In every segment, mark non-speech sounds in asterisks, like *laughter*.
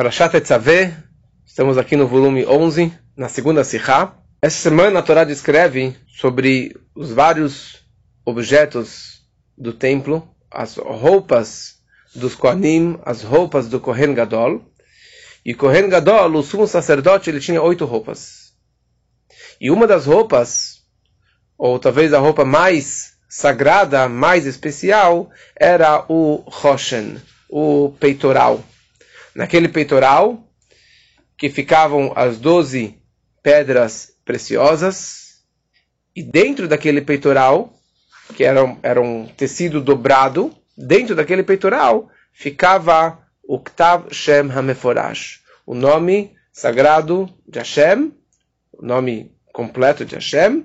Parashat Etzaveh, estamos aqui no volume 11, na segunda Sihá. Essa semana a Torá descreve sobre os vários objetos do templo, as roupas dos Kohanim, as roupas do Kohen Gadol. E Kohen Gadol, o sumo sacerdote, ele tinha oito roupas. E uma das roupas, ou talvez a roupa mais sagrada, mais especial, era o Roshen, o peitoral. Naquele peitoral que ficavam as doze pedras preciosas, e dentro daquele peitoral, que era, era um tecido dobrado, dentro daquele peitoral ficava o Ktav Shem HaMeforash, o nome sagrado de Hashem, o nome completo de Hashem,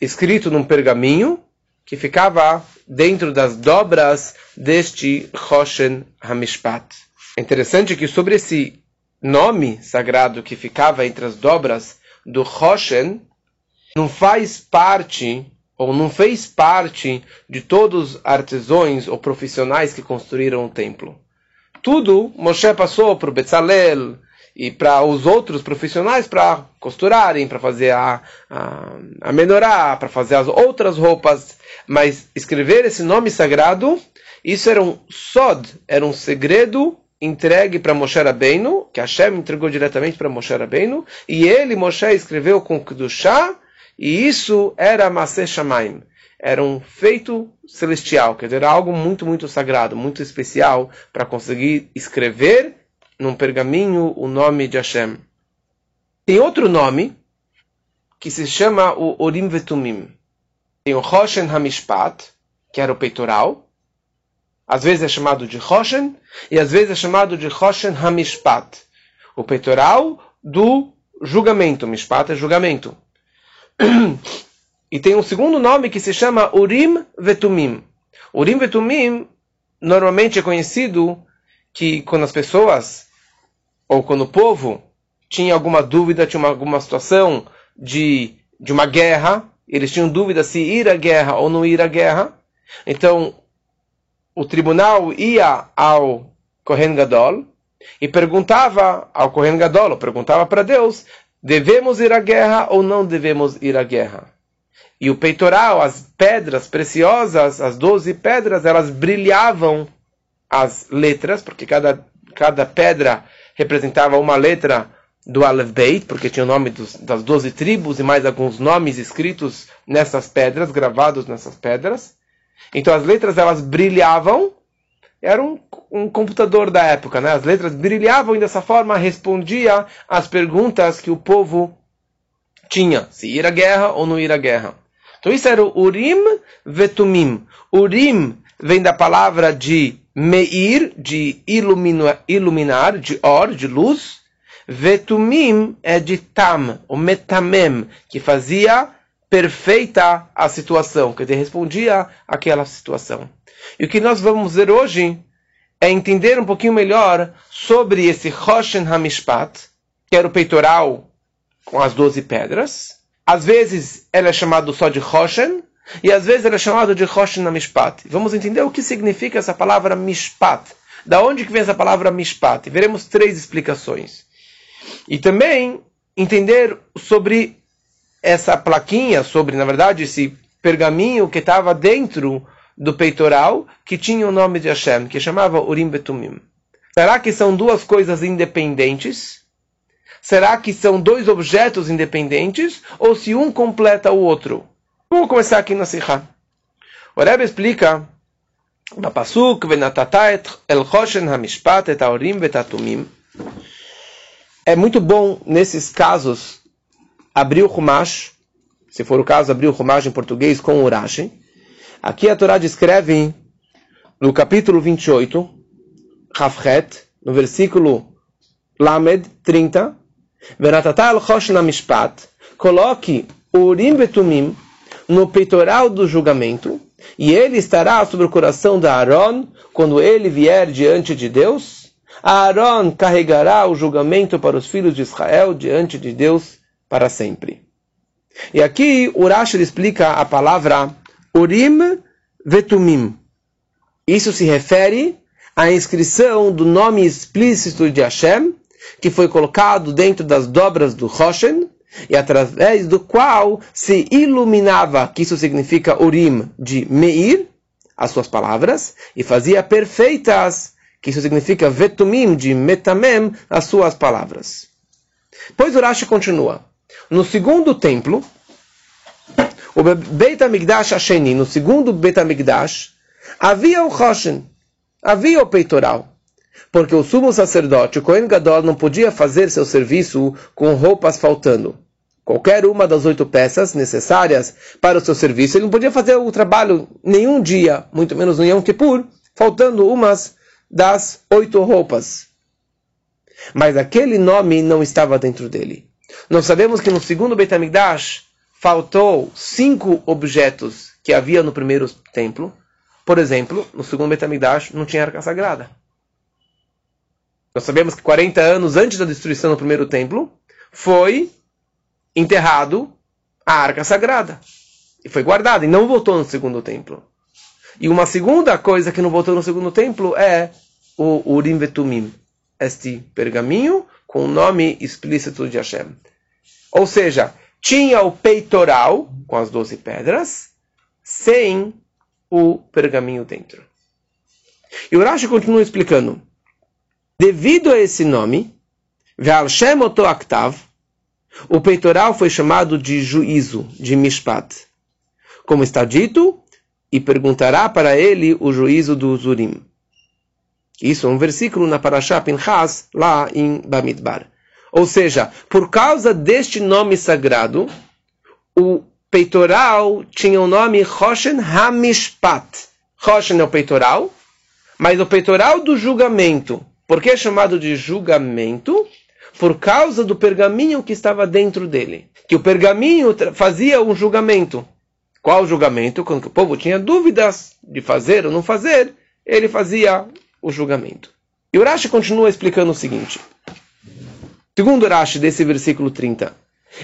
escrito num pergaminho, que ficava dentro das dobras deste Roshen Hamishpat. É interessante que sobre esse nome sagrado que ficava entre as dobras do Roshen, não faz parte ou não fez parte de todos os artesãos ou profissionais que construíram o templo. Tudo Moshe passou para o Betzalel e para os outros profissionais para costurarem, para fazer a, a, a para fazer as outras roupas. Mas escrever esse nome sagrado, isso era um sod, era um segredo entregue para Moshe Rabbeinu, que Hashem entregou diretamente para Moshe Rabbeinu, e ele, Moshe, escreveu com Kedushá, e isso era Maseh Shamaim. Era um feito celestial, quer dizer, algo muito, muito sagrado, muito especial para conseguir escrever num pergaminho o nome de Hashem. Tem outro nome que se chama o Orim Vetumim. Tem o Roshen Hamishpat, que era o peitoral. Às vezes é chamado de Roshen e às vezes é chamado de Roshen Hamishpat. O peitoral do julgamento. Mishpat é julgamento. E tem um segundo nome que se chama Urim Vetumim. Urim Vetumim normalmente é conhecido que quando as pessoas ou quando o povo tinha alguma dúvida, tinha uma, alguma situação de, de uma guerra, eles tinham dúvida se ir à guerra ou não ir à guerra. Então, o tribunal ia ao Kohen Gadol e perguntava ao Kohen Gadol, perguntava para Deus, devemos ir à guerra ou não devemos ir à guerra? E o peitoral, as pedras preciosas, as doze pedras, elas brilhavam as letras, porque cada, cada pedra representava uma letra do Aleph Beit, porque tinha o nome dos, das doze tribos e mais alguns nomes escritos nessas pedras, gravados nessas pedras. Então as letras elas brilhavam, era um, um computador da época, né? As letras brilhavam e dessa forma respondia às perguntas que o povo tinha, se ir à guerra ou não ir à guerra. Então isso era o Urim Vetumim. Urim vem da palavra de Meir, de ilumina, iluminar, de or, de luz. Vetumim é de tam, o metamem, que fazia perfeita a situação, que respondia àquela situação. E o que nós vamos ver hoje é entender um pouquinho melhor sobre esse Roshen Hamishpat, que era o peitoral com as doze pedras, às vezes ele é chamado só de Roshen, e às vezes ele é chamado de Roshen Mishpat. Vamos entender o que significa essa palavra Mishpat. Da onde que vem essa palavra Mishpat? Veremos três explicações. E também entender sobre essa plaquinha, sobre, na verdade, esse pergaminho que estava dentro do peitoral, que tinha o nome de Hashem, que chamava Urim Betumim. Será que são duas coisas independentes? Será que são dois objetos independentes ou se um completa o outro? Vamos começar aqui na Sikha. O Rebbe explica na Pasuk, el choshen et aorim vetatumim. É muito bom, nesses casos, abrir o Humash, se for o caso, abrir o Humash em português com o Urashi. Aqui a Torá descreve, no capítulo 28, Hafret, no versículo Lamed 30, mishpat, coloque o Urim Betumim no peitoral do julgamento, e ele estará sobre o coração de Aaron quando ele vier diante de Deus. Aaron carregará o julgamento para os filhos de Israel diante de Deus para sempre. E aqui Urash explica a palavra Urim Vetumim. Isso se refere à inscrição do nome explícito de Hashem que foi colocado dentro das dobras do Roshen, e através do qual se iluminava, que isso significa Urim, de Meir, as suas palavras, e fazia perfeitas, que isso significa Vetumim, de Metamem, as suas palavras. Pois o Rashi continua. No segundo templo, o Beit HaMikdash Hasheni, no segundo Beit HaMikdash, havia o Roshen, havia o peitoral. Porque o sumo sacerdote, o Kohen Gadol, não podia fazer seu serviço com roupas faltando. Qualquer uma das oito peças necessárias para o seu serviço, ele não podia fazer o trabalho nenhum dia, muito menos no Yom Kippur, faltando umas das oito roupas. Mas aquele nome não estava dentro dele. Nós sabemos que no segundo Beit HaMikdash faltou cinco objetos que havia no primeiro templo. Por exemplo, no segundo Beit HaMikdash não tinha arca sagrada. Nós sabemos que 40 anos antes da destruição do primeiro templo foi enterrado a arca sagrada. E foi guardada e não voltou no segundo templo. E uma segunda coisa que não voltou no segundo templo é o Urim Vetumim, este pergaminho com o nome explícito de Hashem. Ou seja, tinha o peitoral com as doze pedras, sem o pergaminho dentro. E o Rashi continua explicando. Devido a esse nome, o peitoral foi chamado de juízo, de mishpat. Como está dito, e perguntará para ele o juízo do Zurim. Isso é um versículo na Parashá Pinchas, lá em Bamidbar. Ou seja, por causa deste nome sagrado, o peitoral tinha o nome Roshen Hamishpat. Roshen é o peitoral, mas o peitoral do julgamento. Por que é chamado de julgamento? Por causa do pergaminho que estava dentro dele. Que o pergaminho fazia um julgamento. Qual julgamento? Quando o povo tinha dúvidas de fazer ou não fazer, ele fazia o julgamento. E o Rashi continua explicando o seguinte. Segundo o Rashi desse versículo 30.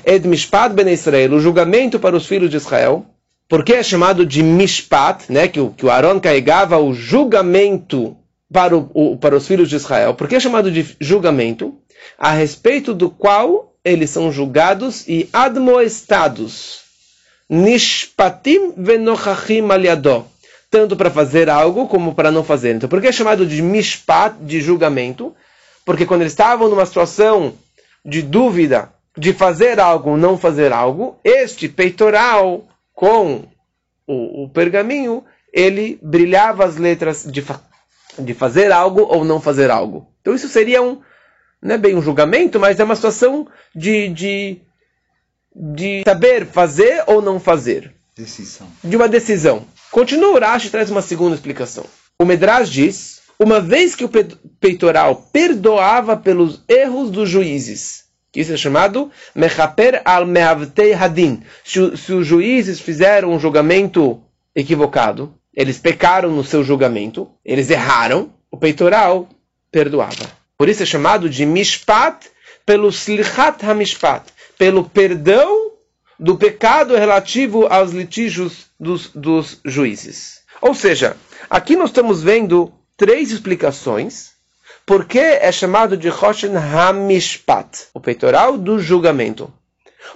Ed Mishpat ben Israel, o julgamento para os filhos de Israel. Porque é chamado de Mishpat, né, que, o, que o Aaron carregava o julgamento para, o, o, para os filhos de Israel. Por que é chamado de julgamento? A respeito do qual eles são julgados e admoestados. Nishpatim venochachim aliadó tanto para fazer algo como para não fazer. Então, por que é chamado de mishpat, de julgamento? Porque quando eles estavam numa situação de dúvida de fazer algo ou não fazer algo, este peitoral com o, o pergaminho, ele brilhava as letras de, fa de fazer algo ou não fazer algo. Então isso seria um, não é bem um julgamento, mas é uma situação de, de, de saber fazer ou não fazer. Decisão. De uma decisão. Continua o Rashi traz uma segunda explicação. O Medrash diz, uma vez que o peitoral perdoava pelos erros dos juízes, isso é chamado Mechaper al Mehavtei Hadin. Se, se os juízes fizeram um julgamento equivocado, eles pecaram no seu julgamento, eles erraram, o peitoral perdoava. Por isso é chamado de Mishpat pelo Slichat HaMishpat, pelo perdão do pecado relativo aos litígios dos, dos juízes. Ou seja, aqui nós estamos vendo três explicações por que é chamado de Hoshen Hamishpat, o peitoral do julgamento.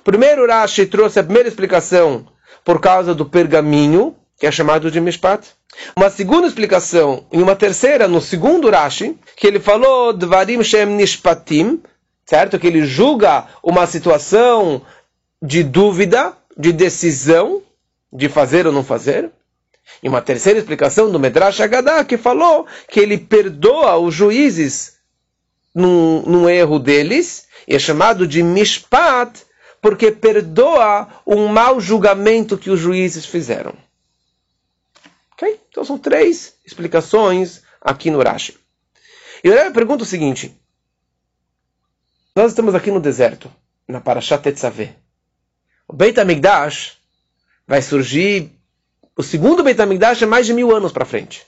Primeiro, Rashi trouxe a primeira explicação por causa do pergaminho, que é chamado de Mishpat. Uma segunda explicação, e uma terceira, no segundo Rashi, que ele falou Dvarim Shem Nishpatim, certo? Que ele julga uma situação de dúvida, de decisão, de fazer ou não fazer. E uma terceira explicação do Medrash Haggadah, que falou que ele perdoa os juízes num, num erro deles, e é chamado de Mishpat, porque perdoa um mau julgamento que os juízes fizeram. Ok? Então são três explicações aqui no Rashi. E eu pergunto o seguinte: nós estamos aqui no deserto, na Parashat Tetzaveh. O Beit HaMikdash vai surgir, o segundo Beit HaMikdash é mais de mil anos para frente.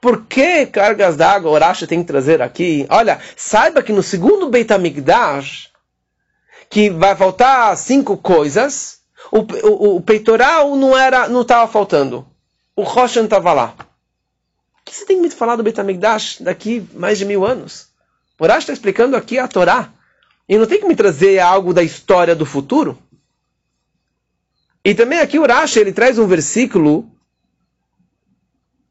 Por que cargas d'água Urashi tem que trazer aqui? Olha, saiba que no segundo Beit HaMikdash, que vai faltar cinco coisas, o, o, o peitoral não era, não estava faltando. O Roshan estava lá. O que você tem que me falar do Beit HaMikdash daqui mais de mil anos? O Urash está explicando aqui a Torá. E não tem que me trazer algo da história do futuro. E também aqui o Urash, ele traz um versículo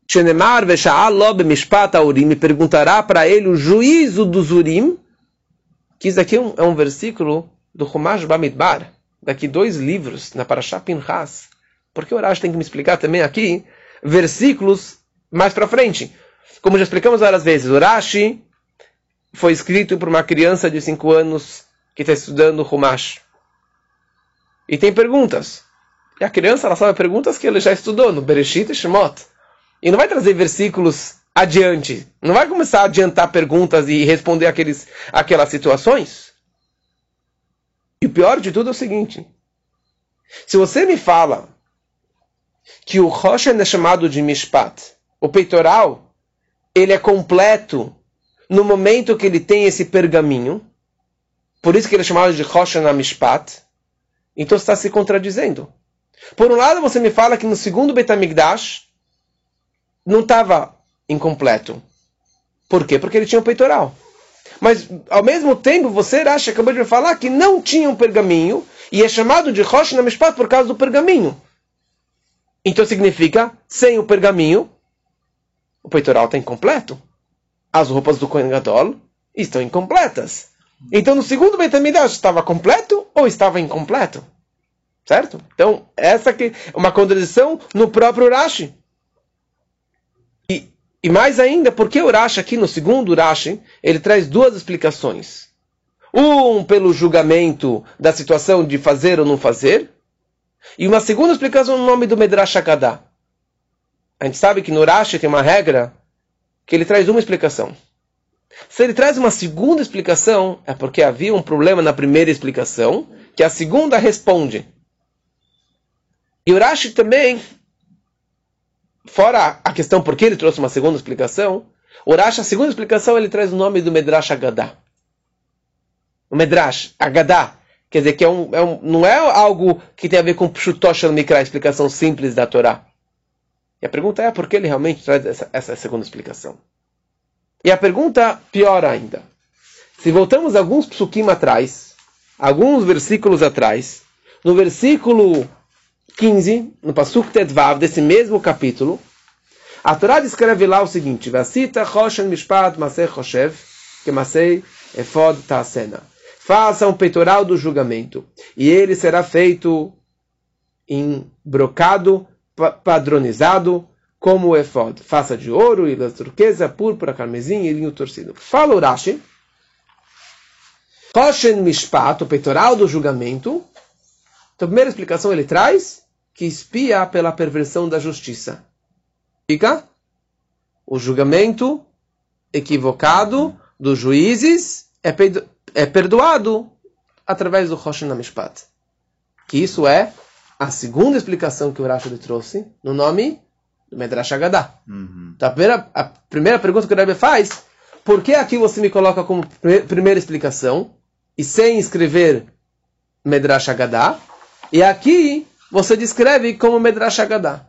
Shenemar Lob Mishpat Aurim, me perguntará para ele o juízo dos Urim, que isso aqui é um, é um versículo do Humash Bamidbar, daqui dois livros, na Parashah Pinchas. Porque o Urash tem que me explicar também aqui versículos mais para frente. Como já explicamos várias vezes, o Urashi foi escrito por uma criança de 5 anos que está estudando Humash. E tem perguntas. E a criança ela sabe perguntas que ele já estudou no Bereshit e Shemot. E não vai trazer versículos adiante. Não vai começar a adiantar perguntas e responder aqueles, aquelas situações. E o pior de tudo é o seguinte. Se você me fala que o Roshan é chamado de Mishpat, o peitoral, ele é completo no momento que ele tem esse pergaminho, por isso que ele é chamado de Roshan Mishpat, então está se contradizendo. Por um lado, você me fala que no segundo Betamigdash não estava incompleto. Por quê? Porque ele tinha um peitoral. Mas, ao mesmo tempo, você, acha acabou de me falar que não tinha um pergaminho e é chamado de Rosh Namishpat por causa do pergaminho. Então significa, sem o pergaminho, o peitoral está incompleto. As roupas do Kohen Gadol estão incompletas. Então, no segundo Betamidash, estava completo ou estava incompleto? Certo? Então, essa é uma contradição no próprio Rashi. E, e mais ainda, porque o Rashi aqui no segundo Rashi, ele traz duas explicações. Um pelo julgamento da situação de fazer ou não fazer, e uma segunda explicação no nome do Medrash Haggadah. A gente sabe que no Rashi tem uma regra que ele traz uma explicação. Se ele traz uma segunda explicação, é porque havia um problema na primeira explicação, que a segunda responde. E o Rashi também fora a questão por que ele trouxe uma segunda explicação, o Rashi, a segunda explicação, ele traz o nome do Medrash Agadah. O Medrash Agadah, quer dizer que é um, é um, não é algo que tem a ver com Pshutosh Mikra, a explicação simples da Torá. E a pergunta é por que ele realmente traz essa, essa segunda explicação. E a pergunta pior ainda. Se voltamos alguns psukim atrás, alguns versículos atrás, no versículo 15, no Pasuk Tedvav, desse mesmo capítulo, a Torá descreve lá o seguinte: Vasita Choshen Mishpat Masei Choshev, que Efod Ta'asena. Faça um peitoral do julgamento, e ele será feito em brocado, padronizado, como o efod. Faça de ouro, ilhas turquesa, púrpura, carmesim e linho torcido. Fala Urashi. Choshen Mishpat, o peitoral do julgamento. Então, a primeira explicação ele traz que espia pela perversão da justiça. Fica o julgamento equivocado dos juízes é, é perdoado através do Rosh Mishpat. Que isso é a segunda explicação que o Rashi trouxe no nome do Medrash Haggadah. Uhum. Então a primeira, a primeira pergunta que o Rebbe faz, por que aqui você me coloca como primeira explicação e sem escrever Medrash Haggadah? E aqui você descreve como Medrash Haggadah.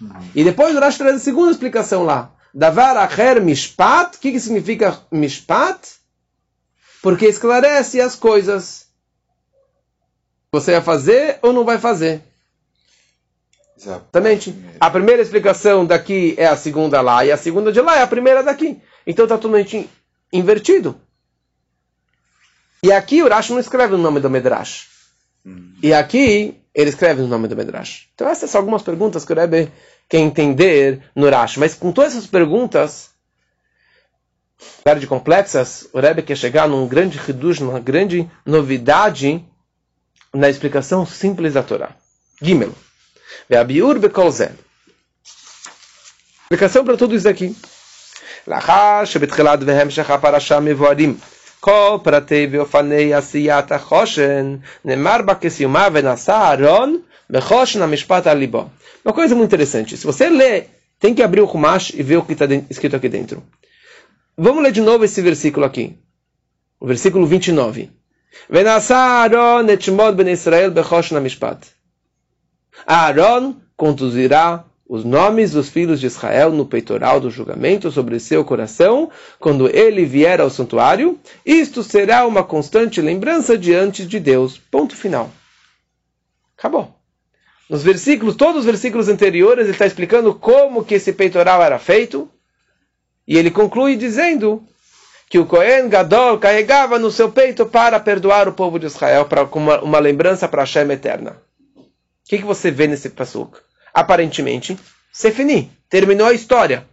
Uhum. E depois o Rashi traz a segunda explicação lá. Davar acher mishpat. O que, que significa mishpat? Porque esclarece as coisas. Você vai fazer ou não vai fazer? Exatamente. A primeira explicação daqui é a segunda lá, e a segunda de lá é a primeira daqui. Então está totalmente invertido. E aqui o Rashi não escreve o nome do Medrash. E aqui ele escreve o nome do Medrash. Então essas são algumas perguntas que o Rebbe quer entender no Rashi. Mas com todas essas perguntas, de complexas, o Rebbe quer chegar num grande reduz, numa grande novidade na explicação simples da Torá. Gimel. Ve'abiur bekolzen. Explicação para tudo isso aqui. לאחר שבתחילת והמשך הפרשה מבוארים כל פרטי ואופני עשיית החושן, נאמר בה כסיומה ונשא אהרון בחושן המשפט על ליבו. Uma coisa muito interessante. Se você lê, tem que abrir o Humash e ver o que está escrito aqui dentro. Vamos ler de novo esse versículo aqui. O versículo 29. Venassaron etmod ben Israel bechoshna mishpat. Aaron conduzirá os nomes dos filhos de Israel no peitoral do julgamento sobre seu coração, quando ele vier ao santuário, isto será uma constante lembrança diante de Deus. Ponto final. Acabou. Nos versículos, todos os versículos anteriores, ele está explicando como que esse peitoral era feito, e ele conclui dizendo que o Cohen Gadol carregava no seu peito para perdoar o povo de Israel, para, uma, uma lembrança para a Shem eterna. O que, que você vê nesse pasuk? Aparentemente, Sefini, terminou a história.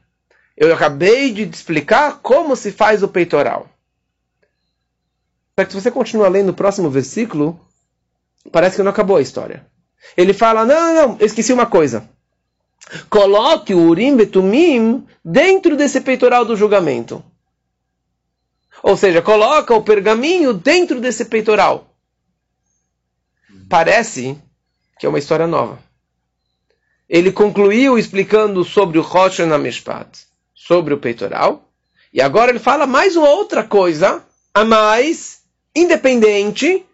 Eu acabei de explicar como se faz o peitoral. Só que se você continuar lendo o próximo versículo, parece que não acabou a história. Ele fala, não, não, não, esqueci uma coisa. Coloque o Urim Betumim dentro desse peitoral do julgamento. Ou seja, coloca o pergaminho dentro desse peitoral. Parece que é uma história nova. Ele concluiu explicando sobre o Rosh Mishpat, sobre o peitoral, e agora ele fala mais uma outra coisa, a mais, independente,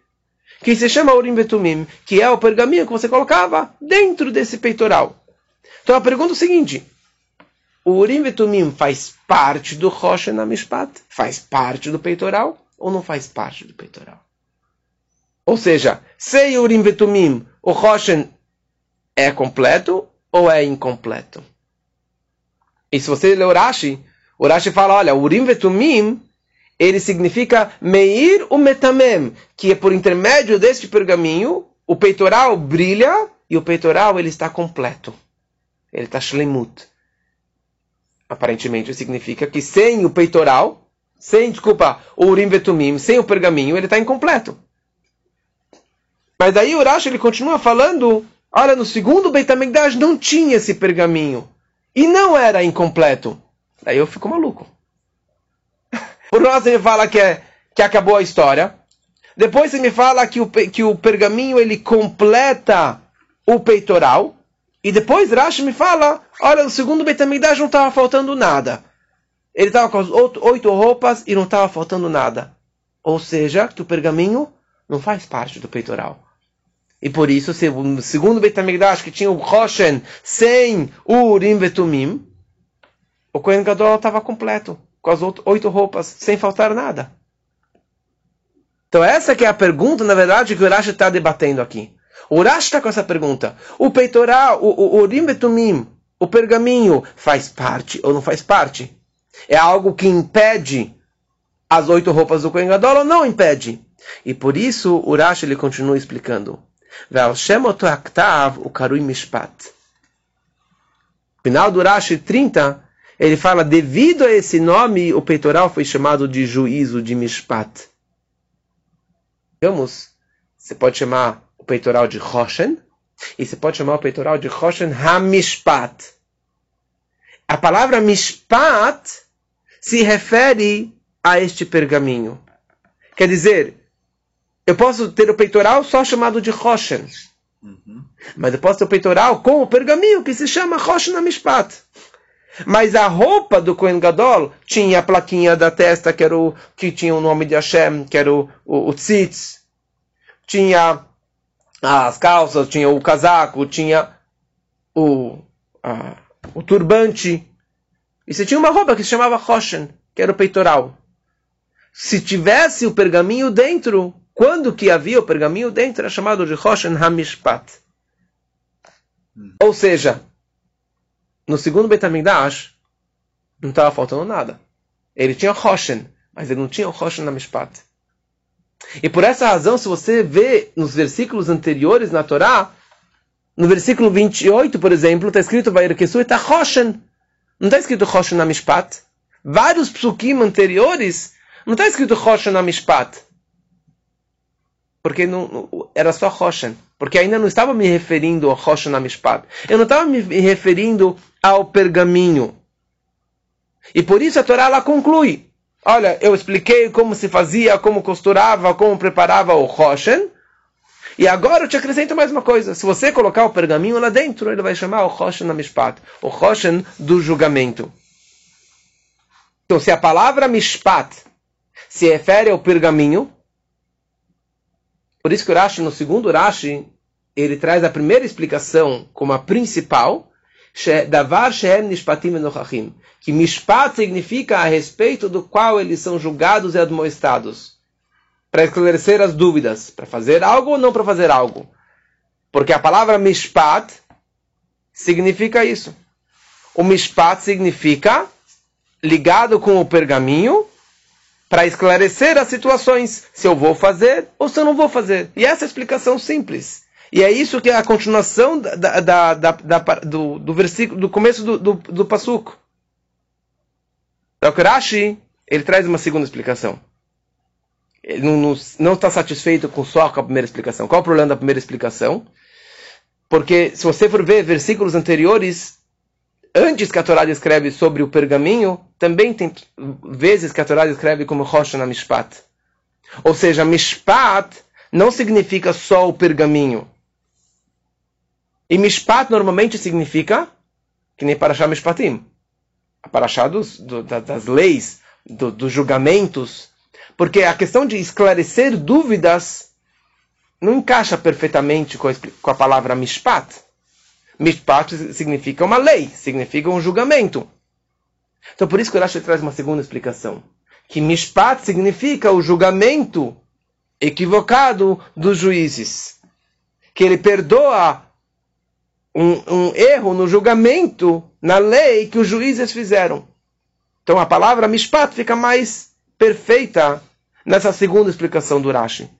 que se chama Urim Betumim, que é o pergaminho que você colocava dentro desse peitoral. Então a pergunta é o seguinte: o Urim Betumim faz parte do Rosh Mishpat? Faz parte do peitoral ou não faz parte do peitoral? Ou seja, sem Urim Betumim, o Roshen é completo ou é incompleto? E se você ler o Rashi, o Rashi fala, olha, Urim Betumim ele significa Meir o Metamem, que é por intermédio deste pergaminho, o peitoral brilha e o peitoral ele está completo. Ele está shlemut. Aparentemente significa que sem o peitoral, sem, desculpa, o urim vetumim, sem o pergaminho, ele está incompleto. Mas daí o Urash ele continua falando, olha, no segundo Beit HaMikdash não tinha esse pergaminho. E não era incompleto. Daí eu fico maluco. Por nós ele fala que, é, que acabou a história. Depois ele me fala que o, que o pergaminho ele completa o peitoral. E depois Rashi me fala, olha, no segundo Betamigdash não estava faltando nada. Ele estava com as oito roupas e não estava faltando nada. Ou seja, que o pergaminho não faz parte do peitoral. E por isso, o segundo Betamigdash, que tinha o Roshen sem o Urim Vetumim, o Kohen Gadol estava completo com as oito roupas, sem faltar nada. Então essa que é a pergunta, na verdade, que o Urash está debatendo aqui. Urash está com essa pergunta. O peitoral, o, o, o Urim Betumim, o pergaminho, faz parte ou não faz parte? É algo que impede as oito roupas do Kohen Gadol ou não impede? E por isso Urash ele continua explicando. Final do Urash 30, ele fala, devido a esse nome, o peitoral foi chamado de juízo de Mishpat. Vamos, você pode chamar peitoral de Roshen, e você pode chamar o peitoral de Roshen HaMishpat. A palavra Mishpat se refere a este pergaminho. Quer dizer, eu posso ter o peitoral só chamado de Roshen. Uhum. Mas eu posso ter o peitoral com o pergaminho que se chama Roshen HaMishpat. Mas a roupa do Kohen Gadol tinha a plaquinha da testa, que, era o, que tinha o nome de Hashem, que era o, o, o tzitz. Tinha as calças, tinha o casaco, tinha o, a, o turbante. E você tinha uma roupa que se chamava Roshen, que era o peitoral. Se tivesse o pergaminho dentro, quando que havia o pergaminho dentro, era chamado de Roshen Hamishpat. Hum. Ou seja, no segundo Betamigdash, não estava faltando nada. Ele tinha Roshen, mas ele não tinha o Roshen na Mishpat. E por essa razão, se você vê nos versículos anteriores na Torá, no versículo 28, por exemplo, está escrito Vairkesu está Roshen. Não está escrito Roshen na Mishpat. Vários psukim anteriores, não está escrito Roshen na Mishpat. Porque não, era só Roshen. Porque ainda não estava me referindo ao Roshen na Mishpat. Eu não estava me referindo ao pergaminho. E por isso a Torá ela conclui. Olha, eu expliquei como se fazia, como costurava, como preparava o Roshen. E agora eu te acrescento mais uma coisa. Se você colocar o pergaminho lá dentro, ele vai chamar o Roshen Mishpat. O Roshen do julgamento. Então, se a palavra Mishpat se refere ao pergaminho, por isso que o Rashi, no segundo Rashi, ele traz a primeira explicação como a principal, Davar shehem nishpatim enochachim. Que mishpat significa a respeito do qual eles são julgados e admoestados. Para esclarecer as dúvidas. Para fazer algo ou não para fazer algo. Porque a palavra mishpat significa isso. O mishpat significa ligado com o pergaminho para esclarecer as situações, se eu vou fazer ou se eu não vou fazer. E essa é a explicação simples. E é isso que é a continuação da, da, da, do, do, versículo, do começo do, do, do Passuco. Então, o Rashi, ele traz uma segunda explicação. Ele não, está satisfeito com só com a primeira explicação. Qual o problema da primeira explicação? Porque se você for ver versículos anteriores, antes que a Torá escreve sobre o pergaminho, também tem vezes que a Torá escreve como Rocha na Mishpat. Ou seja, Mishpat não significa só o pergaminho. E Mishpat normalmente significa que nem Parashá Mishpatim. A Parashá dos, do, das leis, do, dos julgamentos. Porque a questão de esclarecer dúvidas não encaixa perfeitamente com a, com a palavra Mishpat. Mishpat significa uma lei, significa um julgamento. Então por isso que o Rashi traz uma segunda explicação. Que Mishpat significa o julgamento equivocado dos juízes. Que ele perdoa um, um, erro no julgamento, na lei que os juízes fizeram. Então a palavra mishpat fica mais perfeita nessa segunda explicação do Rashi.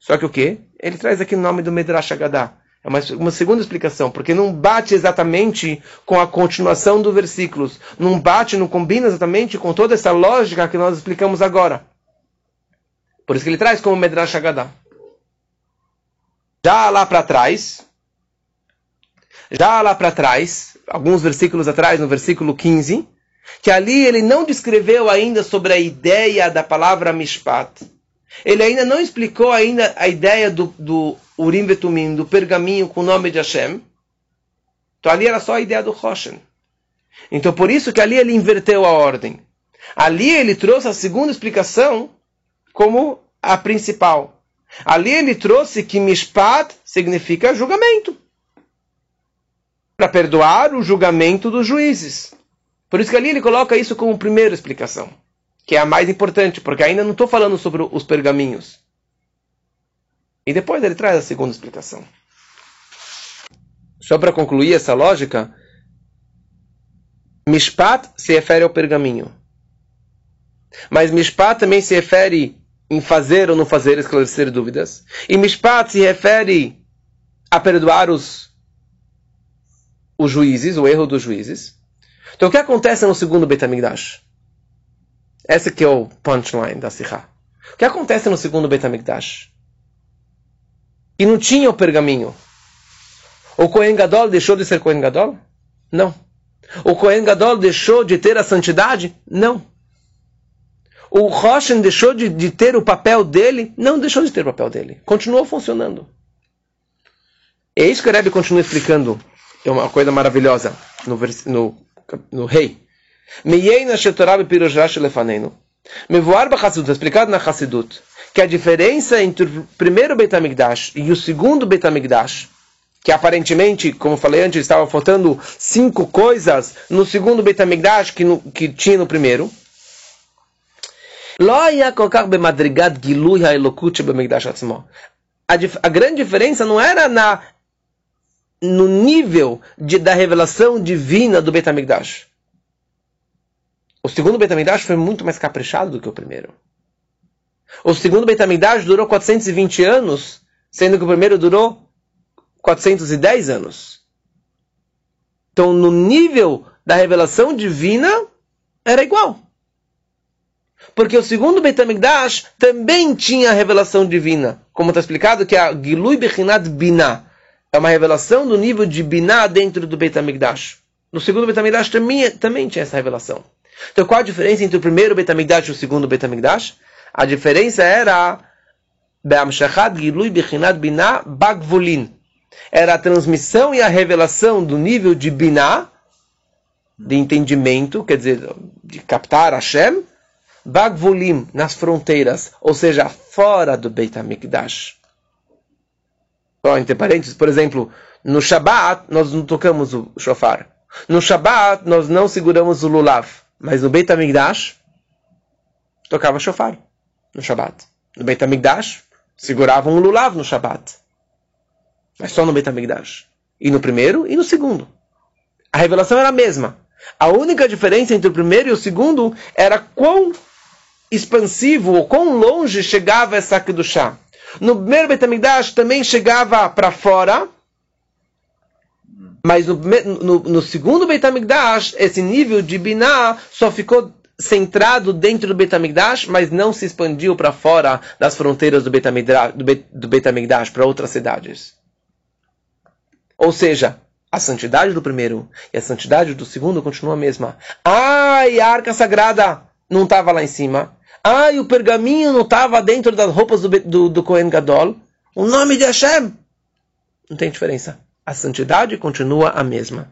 Só que o que? Ele traz aqui o nome do Medrash Agadá. É uma, uma, segunda explicação, porque não bate exatamente com a continuação do versículos. Não bate, não combina exatamente com toda essa lógica que nós explicamos agora. Por isso que ele traz como Medrash Agadá. Já lá para trás, já lá para trás, alguns versículos atrás, no versículo 15, que ali ele não descreveu ainda sobre a ideia da palavra mishpat. Ele ainda não explicou ainda a ideia do, do Urim Betumim, do pergaminho com o nome de Hashem. Então ali era só a ideia do Hoshen. Então por isso que ali ele inverteu a ordem. Ali ele trouxe a segunda explicação como a principal. Ali ele trouxe que mishpat significa julgamento para perdoar o julgamento dos juízes. Por isso que ali ele coloca isso como primeira explicação, que é a mais importante, porque ainda não estou falando sobre os pergaminhos. E depois ele traz a segunda explicação. Só para concluir essa lógica, Mishpat se refere ao pergaminho. Mas Mishpat também se refere em fazer ou não fazer, esclarecer dúvidas. E Mishpat se refere a perdoar os os juízes, o erro dos juízes. Então o que acontece no segundo Betamigdash? Esse que é o punchline da Sihá. O que acontece no segundo Betamigdash? E não tinha o pergaminho. O Kohen Gadol deixou de ser Kohen Gadol? Não. O Kohen Gadol deixou de ter a santidade? Não. O Roshen deixou de, de ter o papel dele? Não deixou de ter o papel dele. Continuou funcionando. É isso que o Rebbe continua explicando é uma coisa maravilhosa no, no, no rei. Meyeina shetorab pirojrash lefanenu. Mevoar b'chassidut, explicado na Hassidut, que a diferença entre o primeiro Betamigdash e o segundo Betamigdash, que aparentemente, como falei antes, estava faltando cinco coisas no segundo Betamigdash que, no, que tinha no primeiro, a grande diferença não era na no nível de, da revelação divina do Betamigdash. O segundo Betamigdash foi muito mais caprichado do que o primeiro. O segundo Betamigdash durou 420 anos, sendo que o primeiro durou 410 anos. Então, no nível da revelação divina, era igual. Porque o segundo Betamigdash também tinha a revelação divina. Como está explicado, que é a Gilui Bechinat Binah é uma revelação do nível de Biná dentro do Beit HaMikdash. No segundo Beit HaMikdash também, também tinha essa revelação. Então qual a diferença entre o primeiro Beit HaMikdash e o segundo Beit HaMikdash? A diferença era Gilui Biná Bagvulin. Era a transmissão e a revelação do nível de Biná, de entendimento, quer dizer, de captar Hashem, Bagvulim, nas fronteiras, ou seja, fora do Beit HaMikdash entre parênteses, por exemplo, no Shabat nós não tocamos o shofar. No Shabat, nós não seguramos o lulav, mas no Beit HaMikdash, tocava shofar no Shabat. No Beit HaMikdash, seguravam o lulav no Shabat. Mas só no Beit HaMikdash. E no primeiro e no segundo. A revelação era a mesma. A única diferença entre o primeiro e o segundo era quão expansivo ou quão longe chegava essa chá. No primeiro Betamigdash também chegava para fora, mas no, no, no segundo Betamigdash, esse nível de Binah só ficou centrado dentro do Betamigdash, mas não se expandiu para fora das fronteiras do Betamigdash, Betamigdash para outras cidades. Ou seja, a santidade do primeiro e a santidade do segundo continua a mesma. Ai, a arca sagrada não estava lá em cima. Ai, o pergaminho não estava dentro das roupas do, do, do Kohen Gadol. O nome de Hashem. Não tem diferença. A santidade continua a mesma.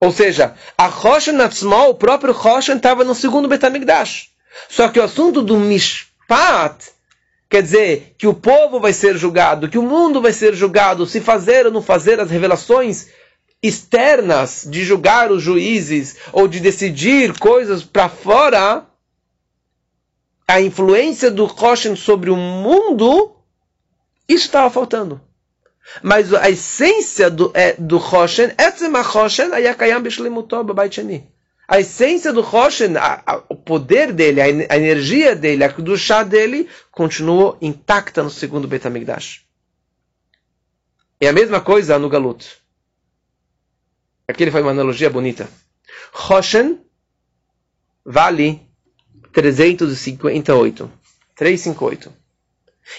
Ou seja, a Roshan Natsmal, o próprio Roshan, estava no segundo Betamigdash. Só que o assunto do Mishpat, quer dizer, que o povo vai ser julgado, que o mundo vai ser julgado, se fazer ou não fazer as revelações externas de julgar os juízes ou de decidir coisas para fora, a influência do Roshen sobre o mundo, isso estava faltando. Mas a essência do, é, do Roshen, a essência do Roshen, a, a, o poder dele, a, a energia dele, a chá dele, continuou intacta no segundo Betamigdash. E a mesma coisa no Galut. Aqui foi uma analogia bonita. Roshen vale 358. 358.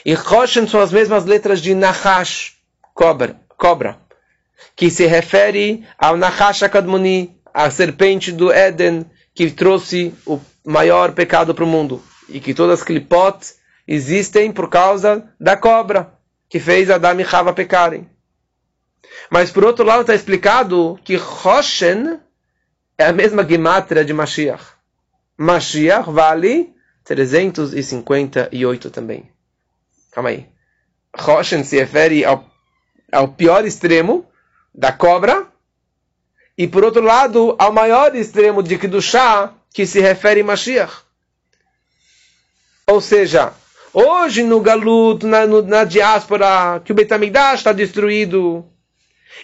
E Roshen são as mesmas letras de Nahash, cobra, cobra que se refere ao Nahash Akadmoni, a serpente do Éden, que trouxe o maior pecado para o mundo. E que todas as clipot existem por causa da cobra, que fez Adam e Chava pecarem. Mas por outro lado está explicado que Roshen é a mesma gematria de Mashiach. Mashiach vale 358 também. Calma aí. Roshen se refere ao, ao pior extremo da cobra e, por outro lado, ao maior extremo de Kedushá, que se refere a Mashiach. Ou seja, hoje no Galut, na, no, na diáspora, que o Betamigdash está destruído,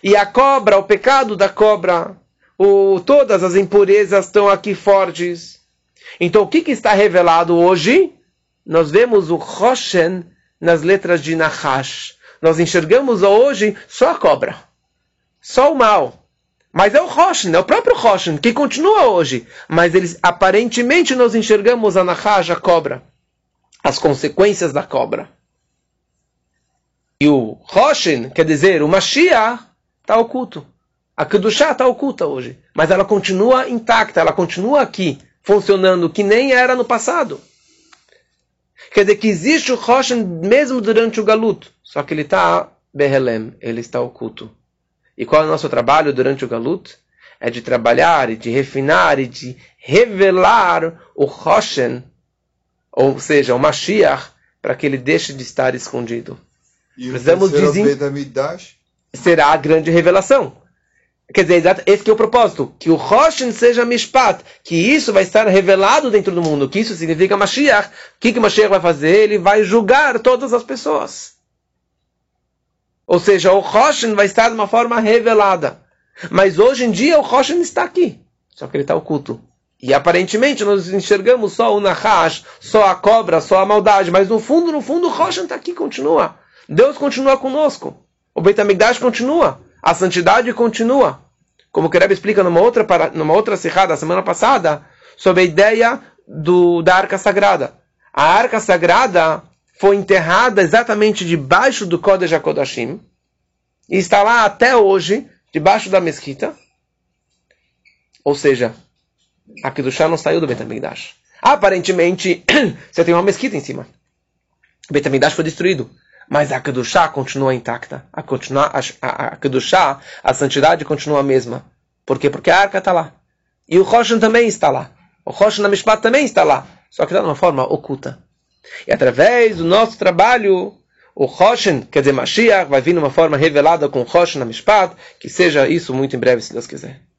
e a cobra, o pecado da cobra, o, todas as impurezas estão aqui fortes. Então, o que, que está revelado hoje? Nós vemos o Roshen nas letras de Nahash. Nós enxergamos hoje só a cobra, só o mal. Mas é o Roshen, é o próprio Roshen, que continua hoje. Mas eles, aparentemente nós enxergamos a Nahash, a cobra, as consequências da cobra. E o Roshen, quer dizer, o Mashiach, está oculto. A Kedushá está oculta hoje. Mas ela continua intacta, ela continua aqui funcionando que nem era no passado. Quer dizer que existe o Roshan mesmo durante o Galut, só que ele está Behelem, ele está oculto. E qual é o nosso trabalho durante o Galut? É de trabalhar e de refinar e de revelar o Roshan, ou seja, o Mashiach, para que ele deixe de estar escondido. E Precisamos dizer, será a grande revelação. Quer dizer, esse que é o propósito. Que o Roshen seja Mishpat. Que isso vai estar revelado dentro do mundo. Que isso significa Mashiach. O que, que Mashiach vai fazer? Ele vai julgar todas as pessoas. Ou seja, o Roshen vai estar de uma forma revelada. Mas hoje em dia o Roshen está aqui. Só que ele está oculto. E aparentemente nós enxergamos só o Nahash, só a cobra, só a maldade. Mas no fundo, no fundo, o Roshen está aqui, continua. Deus continua conosco. O Beit continua a santidade continua. Como o Rebbe explica numa outra, numa outra serrada semana passada, sobre a ideia do, da arca sagrada. A arca sagrada foi enterrada exatamente debaixo do Kodesh HaKodashim e está lá até hoje, debaixo da mesquita. Ou seja, a Kedushá não saiu do Betamigdash. Aparentemente, *clears throat* você tem uma mesquita em cima. O Betamigdash foi destruído. Mas a Kedushá continua intacta. A, continua, a, a, a Kedushá, a santidade continua a mesma. Por quê? Porque a arca está lá. E o Roshan também está lá. O Roshan na Mishpat também está lá. Só que está de uma forma oculta. E através do nosso trabalho, o Hoshen, quer dizer, Mashiach, vai vir numa forma revelada com Hoshen na Mishpat, que seja isso muito em breve, se Deus quiser.